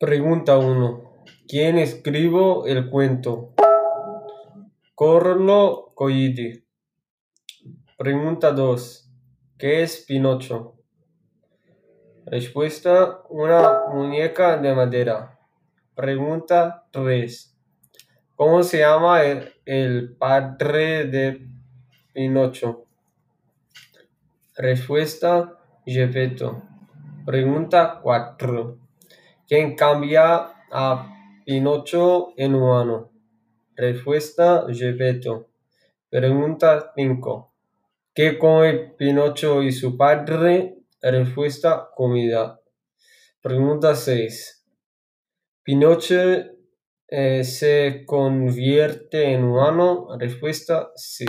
Pregunta 1. ¿Quién escribió el cuento? Carlo Collodi. Pregunta 2. ¿Qué es Pinocho? Respuesta: Una muñeca de madera. Pregunta 3. ¿Cómo se llama el, padre de Pinocho? Respuesta: Geppetto. Pregunta 4. ¿Quién cambia a Pinocho en humano? Respuesta: Geppetto. Pregunta 5. ¿Qué come Pinocho y su padre? Respuesta: comida. Pregunta 6. ¿Pinocho eh, se convierte en humano? Respuesta: sí.